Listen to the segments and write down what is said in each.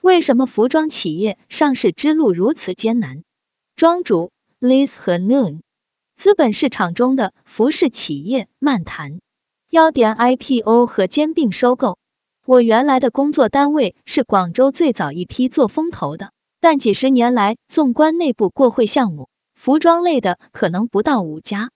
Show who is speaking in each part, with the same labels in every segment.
Speaker 1: 为什么服装企业上市之路如此艰难？庄主 Liz 和 Noon，资本市场中的服饰企业漫谈。要点 IPO 和兼并收购。我原来的工作单位是广州最早一批做风投的，但几十年来，纵观内部过会项目，服装类的可能不到五家。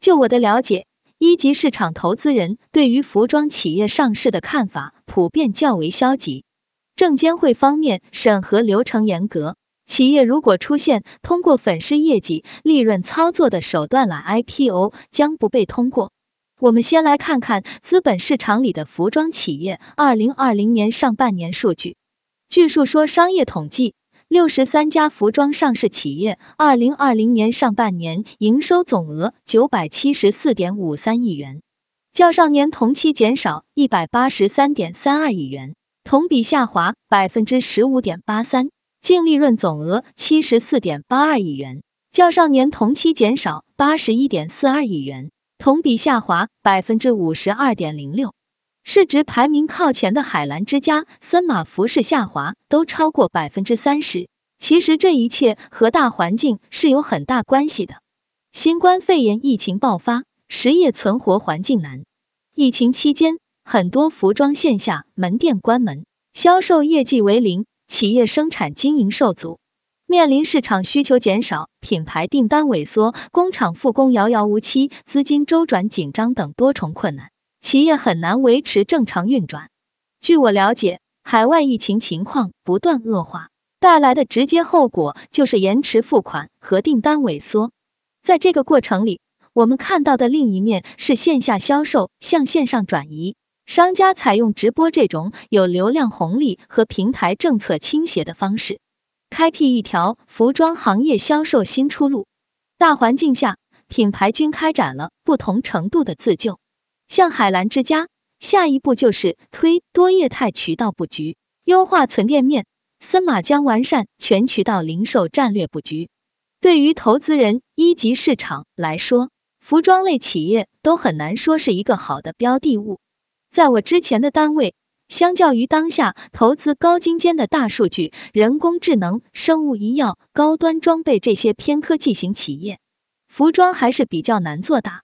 Speaker 1: 就我的了解，一级市场投资人对于服装企业上市的看法普遍较为消极。证监会方面审核流程严格，企业如果出现通过粉饰业绩、利润操作的手段来 IPO，将不被通过。我们先来看看资本市场里的服装企业二零二零年上半年数据。据述说商业统计，六十三家服装上市企业二零二零年上半年营收总额九百七十四点五三亿元，较上年同期减少一百八十三点三二亿元。同比下滑百分之十五点八三，净利润总额七十四点八二亿元，较上年同期减少八十一点四二亿元，同比下滑百分之五十二点零六。市值排名靠前的海澜之家、森马服饰下滑都超过百分之三十。其实这一切和大环境是有很大关系的。新冠肺炎疫情爆发，实业存活环境难。疫情期间。很多服装线下门店关门，销售业绩为零，企业生产经营受阻，面临市场需求减少、品牌订单萎缩、工厂复工遥遥无期、资金周转紧张等多重困难，企业很难维持正常运转。据我了解，海外疫情情况不断恶化，带来的直接后果就是延迟付款和订单萎缩。在这个过程里，我们看到的另一面是线下销售向线上转移。商家采用直播这种有流量红利和平台政策倾斜的方式，开辟一条服装行业销售新出路。大环境下，品牌均开展了不同程度的自救。像海澜之家，下一步就是推多业态渠道布局，优化存店面；森马将完善全渠道零售战略布局。对于投资人一级市场来说，服装类企业都很难说是一个好的标的物。在我之前的单位，相较于当下投资高精尖的大数据、人工智能、生物医药、高端装备这些偏科技型企业，服装还是比较难做大，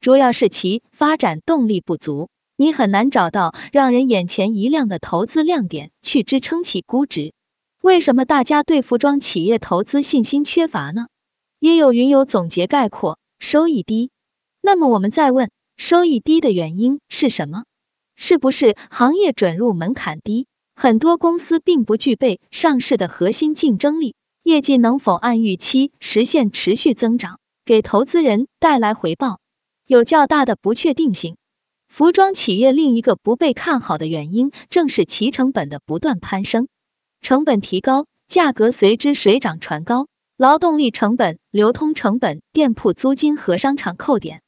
Speaker 1: 主要是其发展动力不足，你很难找到让人眼前一亮的投资亮点去支撑起估值。为什么大家对服装企业投资信心缺乏呢？也有云友总结概括：收益低。那么我们再问，收益低的原因是什么？是不是行业准入门槛低，很多公司并不具备上市的核心竞争力，业绩能否按预期实现持续增长，给投资人带来回报，有较大的不确定性。服装企业另一个不被看好的原因，正是其成本的不断攀升，成本提高，价格随之水涨船高，劳动力成本、流通成本、店铺租金和商场扣点。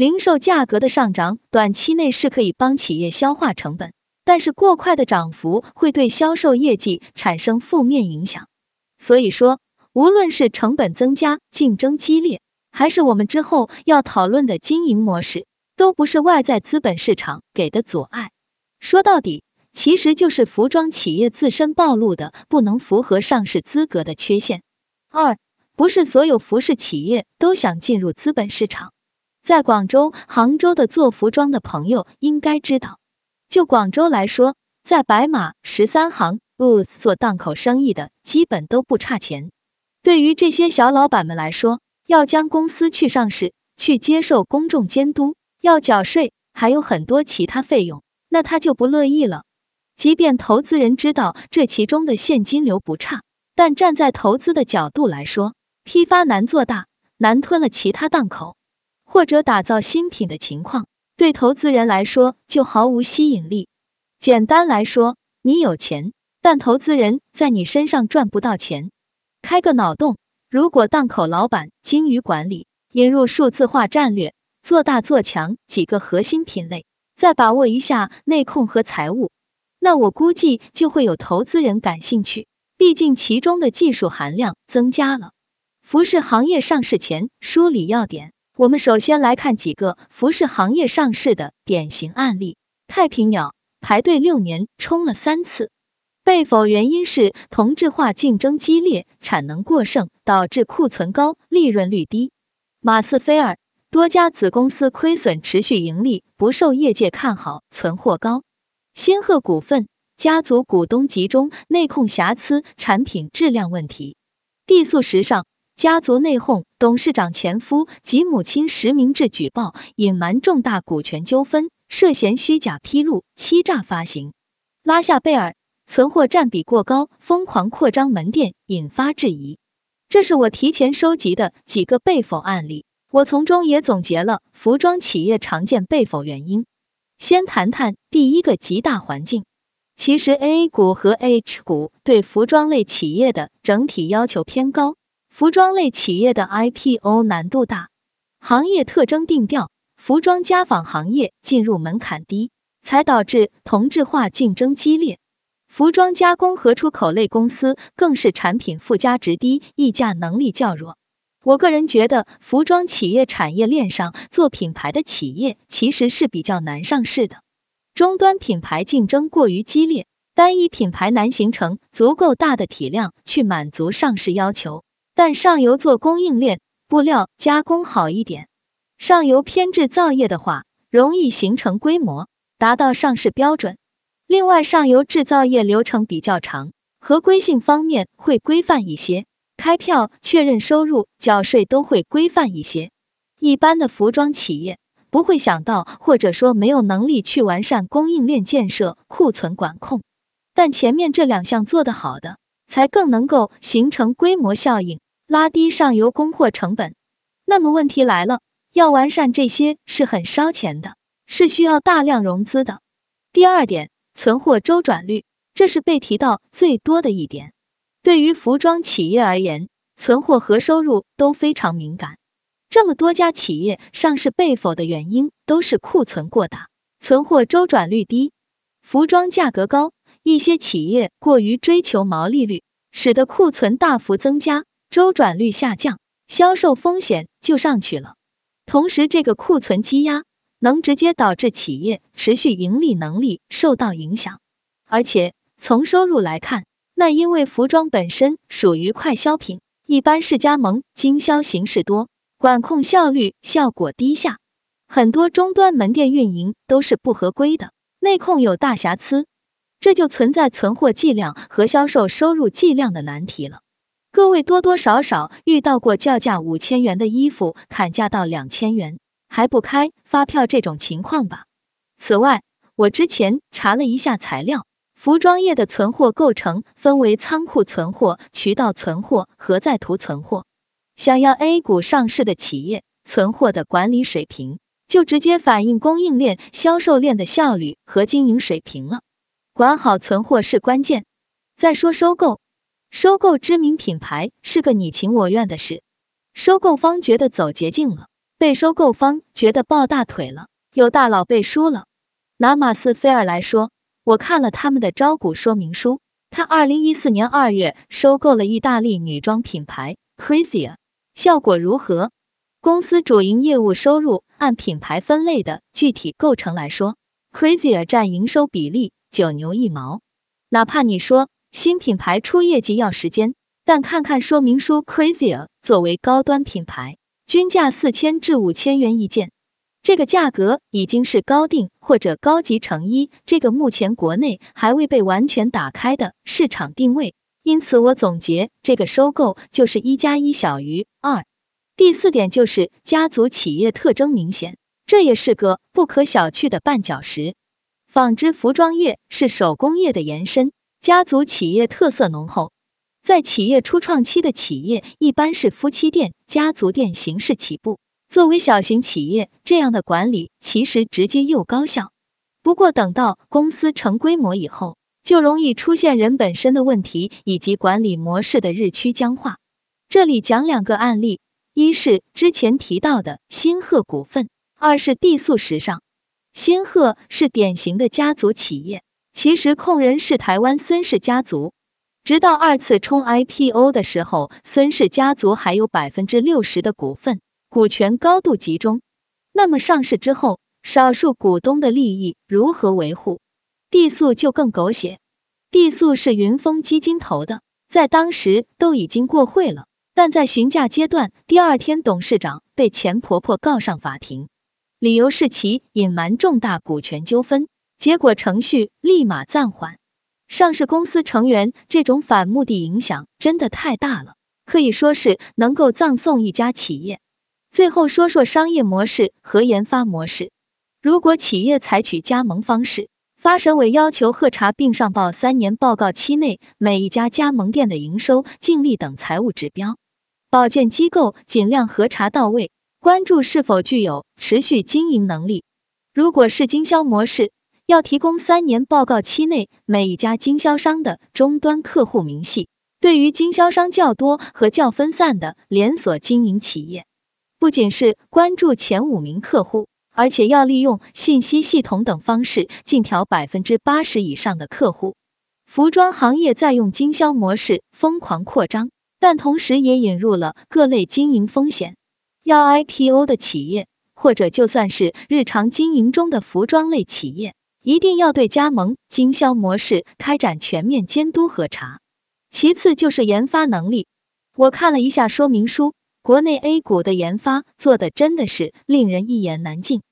Speaker 1: 零售价格的上涨，短期内是可以帮企业消化成本，但是过快的涨幅会对销售业绩产生负面影响。所以说，无论是成本增加、竞争激烈，还是我们之后要讨论的经营模式，都不是外在资本市场给的阻碍。说到底，其实就是服装企业自身暴露的不能符合上市资格的缺陷。二，不是所有服饰企业都想进入资本市场。在广州、杭州的做服装的朋友应该知道，就广州来说，在白马、十三行、Boots 做档口生意的，基本都不差钱。对于这些小老板们来说，要将公司去上市，去接受公众监督，要缴税，还有很多其他费用，那他就不乐意了。即便投资人知道这其中的现金流不差，但站在投资的角度来说，批发难做大，难吞了其他档口。或者打造新品的情况，对投资人来说就毫无吸引力。简单来说，你有钱，但投资人在你身上赚不到钱。开个脑洞，如果档口老板精于管理，引入数字化战略，做大做强几个核心品类，再把握一下内控和财务，那我估计就会有投资人感兴趣。毕竟其中的技术含量增加了。服饰行业上市前梳理要点。我们首先来看几个服饰行业上市的典型案例。太平鸟排队六年冲了三次，被否原因是同质化竞争激烈，产能过剩，导致库存高，利润率低。马斯菲尔多家子公司亏损持续，盈利不受业界看好，存货高。仙鹤股份家族股东集中，内控瑕疵，产品质量问题。地素时尚家族内讧，董事长前夫及母亲实名制举报，隐瞒重大股权纠纷，涉嫌虚假披露、欺诈发行。拉夏贝尔存货占比过高，疯狂扩张门店，引发质疑。这是我提前收集的几个被否案例，我从中也总结了服装企业常见被否原因。先谈谈第一个极大环境。其实 A 股和 H 股对服装类企业的整体要求偏高，服装类企业的 IPO 难度大，行业特征定调，服装家纺行业进入门槛低，才导致同质化竞争激烈。服装加工和出口类公司更是产品附加值低，溢价能力较弱。我个人觉得，服装企业产业链上做品牌的企业其实是比较难上市的。终端品牌竞争过于激烈，单一品牌难形成足够大的体量去满足上市要求。但上游做供应链、布料加工好一点，上游偏制造业的话，容易形成规模，达到上市标准。另外，上游制造业流程比较长，合规性方面会规范一些。开票、确认收入、缴税都会规范一些。一般的服装企业不会想到，或者说没有能力去完善供应链建设、库存管控。但前面这两项做得好的，才更能够形成规模效应，拉低上游供货成本。那么问题来了，要完善这些是很烧钱的，是需要大量融资的。第二点，存货周转率，这是被提到最多的一点。对于服装企业而言，存货和收入都非常敏感。这么多家企业上市被否的原因，都是库存过大，存货周转率低，服装价格高，一些企业过于追求毛利率，使得库存大幅增加，周转率下降，销售风险就上去了。同时，这个库存积压能直接导致企业持续盈利能力受到影响。而且从收入来看，那因为服装本身属于快消品，一般是加盟经销形式多，管控效率效果低下，很多终端门店运营都是不合规的，内控有大瑕疵，这就存在存货计量和销售收入计量的难题了。各位多多少少遇到过叫价五千元的衣服砍价到两千元还不开发票这种情况吧？此外，我之前查了一下材料。服装业的存货构成分为仓库存货、渠道存货和在途存货。想要 A 股上市的企业，存货的管理水平就直接反映供应链、销售链的效率和经营水平了。管好存货是关键。再说收购，收购知名品牌是个你情我愿的事，收购方觉得走捷径了，被收购方觉得抱大腿了，有大佬背书了。拿马斯菲尔来说。我看了他们的招股说明书，他二零一四年二月收购了意大利女装品牌 Crazier，效果如何？公司主营业务收入按品牌分类的具体构成来说，Crazier 占营收比例九牛一毛。哪怕你说新品牌出业绩要时间，但看看说明书，Crazier 作为高端品牌，均价四千至五千元一件。这个价格已经是高定或者高级成衣，这个目前国内还未被完全打开的市场定位。因此，我总结这个收购就是一加一小于二。第四点就是家族企业特征明显，这也是个不可小觑的绊脚石。纺织服装业是手工业的延伸，家族企业特色浓厚。在企业初创期的企业一般是夫妻店、家族店形式起步。作为小型企业，这样的管理其实直接又高效。不过等到公司成规模以后，就容易出现人本身的问题以及管理模式的日趋僵化。这里讲两个案例，一是之前提到的新鹤股份，二是地素时尚。新鹤是典型的家族企业，其实控人是台湾孙氏家族。直到二次冲 IPO 的时候，孙氏家族还有百分之六十的股份。股权高度集中，那么上市之后，少数股东的利益如何维护？地素就更狗血。地素是云峰基金投的，在当时都已经过会了，但在询价阶段，第二天董事长被钱婆婆告上法庭，理由是其隐瞒重大股权纠纷，结果程序立马暂缓。上市公司成员这种反目的影响真的太大了，可以说是能够葬送一家企业。最后说说商业模式和研发模式。如果企业采取加盟方式，发审委要求核查并上报三年报告期内每一家加盟店的营收、净利等财务指标。保荐机构尽量核查到位，关注是否具有持续经营能力。如果是经销模式，要提供三年报告期内每一家经销商的终端客户明细。对于经销商较多和较分散的连锁经营企业，不仅是关注前五名客户。而且要利用信息系统等方式尽调百分之八十以上的客户。服装行业在用经销模式疯狂扩张，但同时也引入了各类经营风险。要 IPO 的企业，或者就算是日常经营中的服装类企业，一定要对加盟经销模式开展全面监督核查。其次就是研发能力，我看了一下说明书，国内 A 股的研发做的真的是令人一言难尽。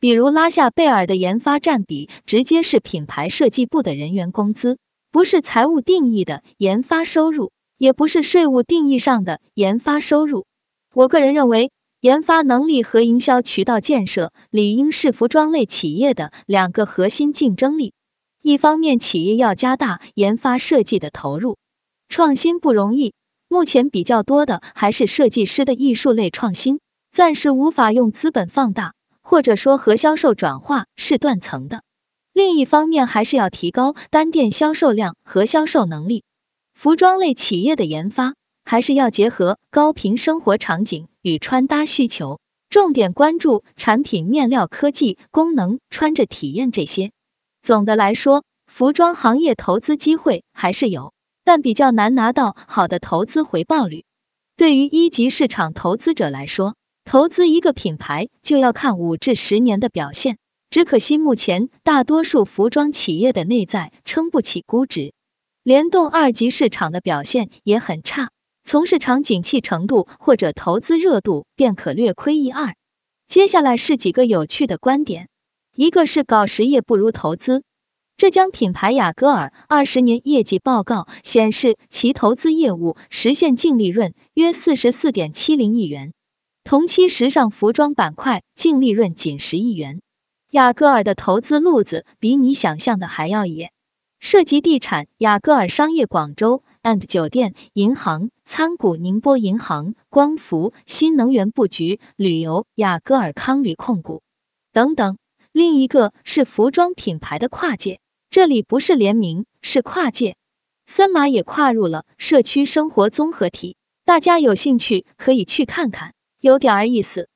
Speaker 1: 比如拉夏贝尔的研发占比，直接是品牌设计部的人员工资，不是财务定义的研发收入，也不是税务定义上的研发收入。我个人认为，研发能力和营销渠道建设理应是服装类企业的两个核心竞争力。一方面，企业要加大研发设计的投入，创新不容易，目前比较多的还是设计师的艺术类创新，暂时无法用资本放大。或者说和销售转化是断层的。另一方面，还是要提高单店销售量和销售能力。服装类企业的研发还是要结合高频生活场景与穿搭需求，重点关注产品面料科技、功能、穿着体验这些。总的来说，服装行业投资机会还是有，但比较难拿到好的投资回报率。对于一级市场投资者来说，投资一个品牌就要看五至十年的表现，只可惜目前大多数服装企业的内在撑不起估值，联动二级市场的表现也很差，从市场景气程度或者投资热度便可略亏一二。接下来是几个有趣的观点，一个是搞实业不如投资，浙江品牌雅戈尔二十年业绩报告显示，其投资业务实现净利润约四十四点七零亿元。同期时尚服装板块净利润仅十亿元，雅戈尔的投资路子比你想象的还要野，涉及地产雅戈尔商业广州 and 酒店、银行参股宁波银行、光伏、新能源布局、旅游雅戈尔康旅控股等等。另一个是服装品牌的跨界，这里不是联名，是跨界。森马也跨入了社区生活综合体，大家有兴趣可以去看看。有点儿意思。